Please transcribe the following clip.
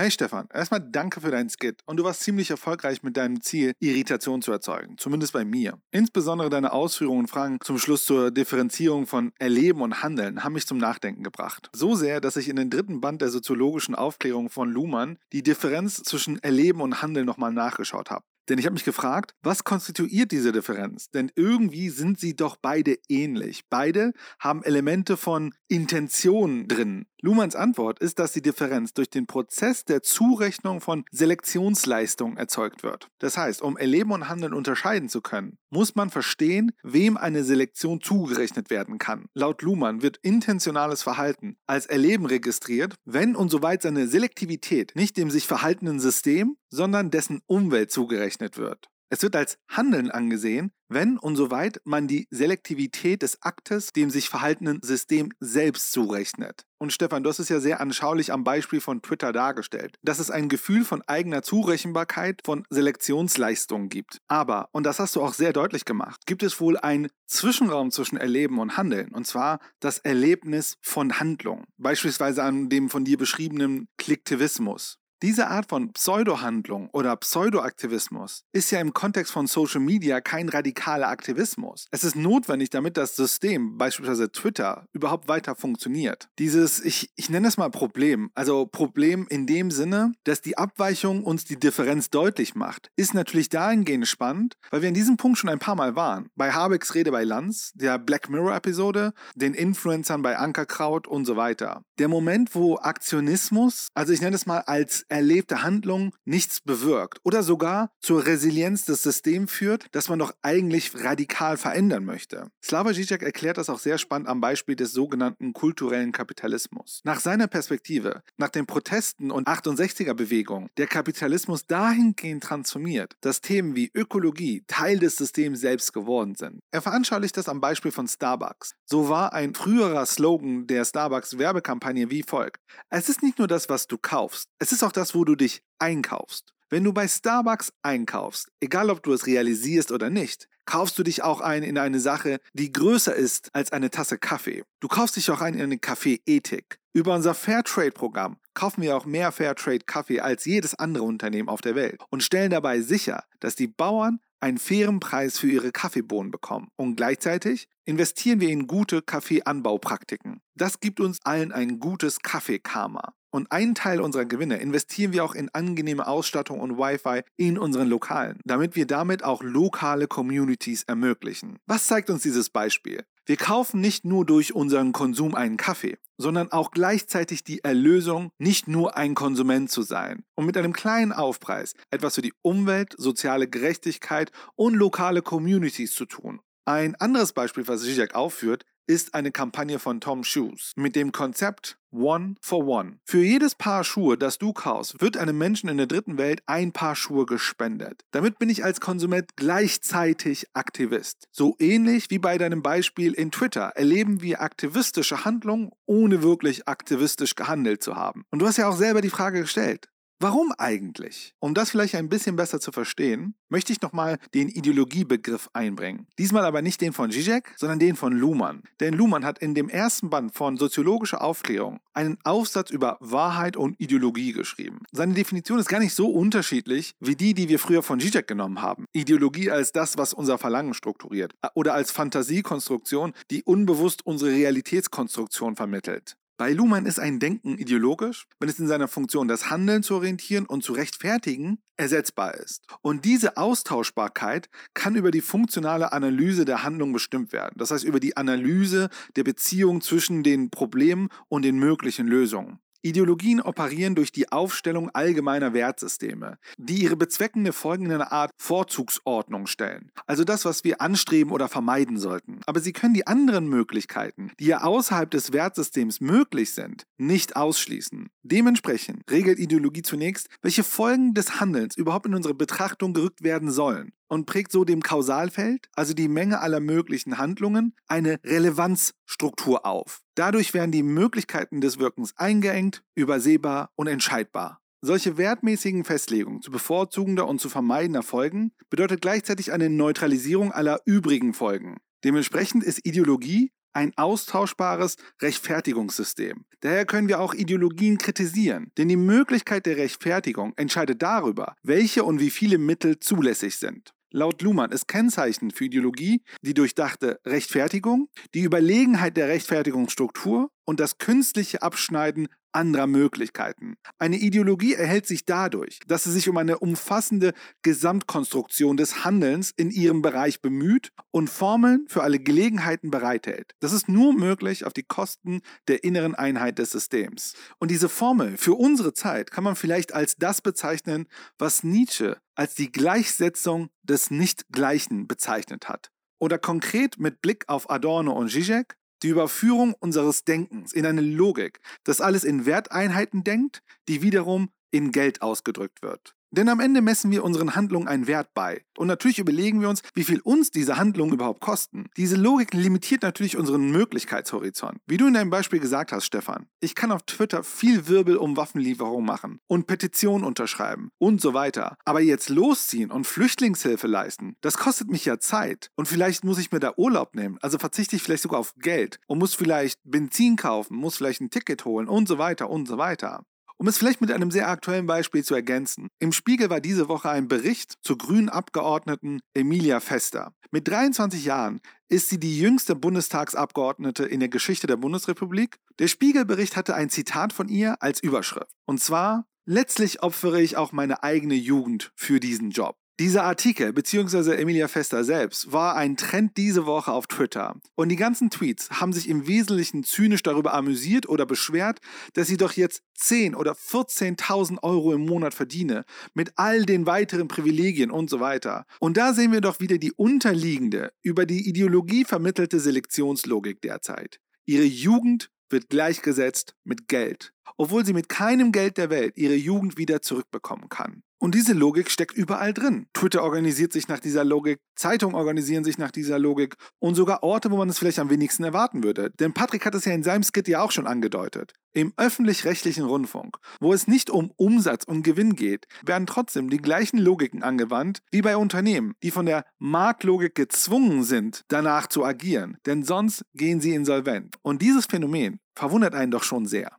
Hey Stefan, erstmal danke für deinen Skit und du warst ziemlich erfolgreich mit deinem Ziel, Irritation zu erzeugen, zumindest bei mir. Insbesondere deine Ausführungen und Fragen zum Schluss zur Differenzierung von Erleben und Handeln haben mich zum Nachdenken gebracht. So sehr, dass ich in den dritten Band der soziologischen Aufklärung von Luhmann die Differenz zwischen Erleben und Handeln nochmal nachgeschaut habe. Denn ich habe mich gefragt, was konstituiert diese Differenz? Denn irgendwie sind sie doch beide ähnlich. Beide haben Elemente von Intention drin. Luhmanns Antwort ist, dass die Differenz durch den Prozess der Zurechnung von Selektionsleistungen erzeugt wird. Das heißt, um Erleben und Handeln unterscheiden zu können, muss man verstehen, wem eine Selektion zugerechnet werden kann. Laut Luhmann wird intentionales Verhalten als Erleben registriert, wenn und soweit seine Selektivität nicht dem sich verhaltenen System, sondern dessen Umwelt zugerechnet wird. Es wird als Handeln angesehen, wenn und soweit man die Selektivität des Aktes dem sich verhaltenen System selbst zurechnet. Und Stefan, du hast es ja sehr anschaulich am Beispiel von Twitter dargestellt, dass es ein Gefühl von eigener Zurechenbarkeit von Selektionsleistungen gibt. Aber, und das hast du auch sehr deutlich gemacht, gibt es wohl einen Zwischenraum zwischen Erleben und Handeln, und zwar das Erlebnis von Handlung, beispielsweise an dem von dir beschriebenen Klicktivismus. Diese Art von Pseudohandlung oder Pseudoaktivismus ist ja im Kontext von Social Media kein radikaler Aktivismus. Es ist notwendig, damit das System, beispielsweise Twitter, überhaupt weiter funktioniert. Dieses, ich, ich nenne es mal Problem, also Problem in dem Sinne, dass die Abweichung uns die Differenz deutlich macht, ist natürlich dahingehend spannend, weil wir in diesem Punkt schon ein paar Mal waren. Bei Habecks Rede bei Lanz, der Black Mirror Episode, den Influencern bei Ankerkraut und so weiter. Der Moment, wo Aktionismus, also ich nenne es mal als erlebte Handlung nichts bewirkt oder sogar zur Resilienz des Systems führt, das man doch eigentlich radikal verändern möchte. Slava Zizek erklärt das auch sehr spannend am Beispiel des sogenannten kulturellen Kapitalismus. Nach seiner Perspektive, nach den Protesten und 68er Bewegung, der Kapitalismus dahingehend transformiert, dass Themen wie Ökologie Teil des Systems selbst geworden sind. Er veranschaulicht das am Beispiel von Starbucks. So war ein früherer Slogan der Starbucks Werbekampagne wie folgt. Es ist nicht nur das, was du kaufst, es ist auch das, wo du dich einkaufst. Wenn du bei Starbucks einkaufst, egal ob du es realisierst oder nicht, kaufst du dich auch ein in eine Sache, die größer ist als eine Tasse Kaffee. Du kaufst dich auch ein in eine Kaffeeethik. Über unser Fairtrade-Programm kaufen wir auch mehr Fairtrade-Kaffee als jedes andere Unternehmen auf der Welt und stellen dabei sicher, dass die Bauern einen fairen Preis für ihre Kaffeebohnen bekommen. Und gleichzeitig investieren wir in gute Kaffeeanbaupraktiken. Das gibt uns allen ein gutes Kaffeekarma. Und einen Teil unserer Gewinne investieren wir auch in angenehme Ausstattung und Wi-Fi in unseren Lokalen, damit wir damit auch lokale Communities ermöglichen. Was zeigt uns dieses Beispiel? Wir kaufen nicht nur durch unseren Konsum einen Kaffee, sondern auch gleichzeitig die Erlösung, nicht nur ein Konsument zu sein und mit einem kleinen Aufpreis etwas für die Umwelt, soziale Gerechtigkeit und lokale Communities zu tun. Ein anderes Beispiel, was Zizek aufführt, ist eine Kampagne von Tom Shoes mit dem Konzept One for One. Für jedes Paar Schuhe, das du kaufst, wird einem Menschen in der dritten Welt ein Paar Schuhe gespendet. Damit bin ich als Konsument gleichzeitig Aktivist. So ähnlich wie bei deinem Beispiel in Twitter erleben wir aktivistische Handlungen, ohne wirklich aktivistisch gehandelt zu haben. Und du hast ja auch selber die Frage gestellt, Warum eigentlich? Um das vielleicht ein bisschen besser zu verstehen, möchte ich nochmal den Ideologiebegriff einbringen. Diesmal aber nicht den von Zizek, sondern den von Luhmann. Denn Luhmann hat in dem ersten Band von Soziologische Aufklärung einen Aufsatz über Wahrheit und Ideologie geschrieben. Seine Definition ist gar nicht so unterschiedlich wie die, die wir früher von Zizek genommen haben. Ideologie als das, was unser Verlangen strukturiert. Oder als Fantasiekonstruktion, die unbewusst unsere Realitätskonstruktion vermittelt. Bei Luhmann ist ein Denken ideologisch, wenn es in seiner Funktion das Handeln zu orientieren und zu rechtfertigen ersetzbar ist. Und diese Austauschbarkeit kann über die funktionale Analyse der Handlung bestimmt werden. Das heißt über die Analyse der Beziehung zwischen den Problemen und den möglichen Lösungen. Ideologien operieren durch die Aufstellung allgemeiner Wertsysteme, die ihre bezweckende folgende Art Vorzugsordnung stellen. Also das, was wir anstreben oder vermeiden sollten. Aber sie können die anderen Möglichkeiten, die ja außerhalb des Wertsystems möglich sind, nicht ausschließen. Dementsprechend regelt Ideologie zunächst, welche Folgen des Handelns überhaupt in unsere Betrachtung gerückt werden sollen und prägt so dem Kausalfeld, also die Menge aller möglichen Handlungen, eine Relevanzstruktur auf. Dadurch werden die Möglichkeiten des Wirkens eingeengt, übersehbar und entscheidbar. Solche wertmäßigen Festlegungen zu bevorzugender und zu vermeidender Folgen bedeutet gleichzeitig eine Neutralisierung aller übrigen Folgen. Dementsprechend ist Ideologie ein austauschbares Rechtfertigungssystem. Daher können wir auch Ideologien kritisieren, denn die Möglichkeit der Rechtfertigung entscheidet darüber, welche und wie viele Mittel zulässig sind. Laut Luhmann ist Kennzeichen für Ideologie die durchdachte Rechtfertigung, die Überlegenheit der Rechtfertigungsstruktur und das künstliche Abschneiden anderer Möglichkeiten. Eine Ideologie erhält sich dadurch, dass sie sich um eine umfassende Gesamtkonstruktion des Handelns in ihrem Bereich bemüht und Formeln für alle Gelegenheiten bereithält. Das ist nur möglich auf die Kosten der inneren Einheit des Systems. Und diese Formel für unsere Zeit kann man vielleicht als das bezeichnen, was Nietzsche als die Gleichsetzung des Nichtgleichen bezeichnet hat. Oder konkret mit Blick auf Adorno und Zizek die Überführung unseres Denkens in eine Logik, das alles in Werteinheiten denkt, die wiederum in Geld ausgedrückt wird. Denn am Ende messen wir unseren Handlungen einen Wert bei. Und natürlich überlegen wir uns, wie viel uns diese Handlungen überhaupt kosten. Diese Logik limitiert natürlich unseren Möglichkeitshorizont. Wie du in deinem Beispiel gesagt hast, Stefan. Ich kann auf Twitter viel Wirbel um Waffenlieferungen machen und Petitionen unterschreiben und so weiter. Aber jetzt losziehen und Flüchtlingshilfe leisten, das kostet mich ja Zeit. Und vielleicht muss ich mir da Urlaub nehmen. Also verzichte ich vielleicht sogar auf Geld und muss vielleicht Benzin kaufen, muss vielleicht ein Ticket holen und so weiter und so weiter. Um es vielleicht mit einem sehr aktuellen Beispiel zu ergänzen. Im Spiegel war diese Woche ein Bericht zur grünen Abgeordneten Emilia Fester. Mit 23 Jahren ist sie die jüngste Bundestagsabgeordnete in der Geschichte der Bundesrepublik. Der Spiegelbericht hatte ein Zitat von ihr als Überschrift. Und zwar, letztlich opfere ich auch meine eigene Jugend für diesen Job. Dieser Artikel, beziehungsweise Emilia Fester selbst, war ein Trend diese Woche auf Twitter. Und die ganzen Tweets haben sich im Wesentlichen zynisch darüber amüsiert oder beschwert, dass sie doch jetzt 10 oder 14.000 Euro im Monat verdiene, mit all den weiteren Privilegien und so weiter. Und da sehen wir doch wieder die unterliegende, über die Ideologie vermittelte Selektionslogik derzeit. Ihre Jugend wird gleichgesetzt mit Geld, obwohl sie mit keinem Geld der Welt ihre Jugend wieder zurückbekommen kann. Und diese Logik steckt überall drin. Twitter organisiert sich nach dieser Logik, Zeitungen organisieren sich nach dieser Logik und sogar Orte, wo man es vielleicht am wenigsten erwarten würde. Denn Patrick hat es ja in seinem Skit ja auch schon angedeutet. Im öffentlich-rechtlichen Rundfunk, wo es nicht um Umsatz und Gewinn geht, werden trotzdem die gleichen Logiken angewandt wie bei Unternehmen, die von der Marktlogik gezwungen sind, danach zu agieren. Denn sonst gehen sie insolvent. Und dieses Phänomen verwundert einen doch schon sehr.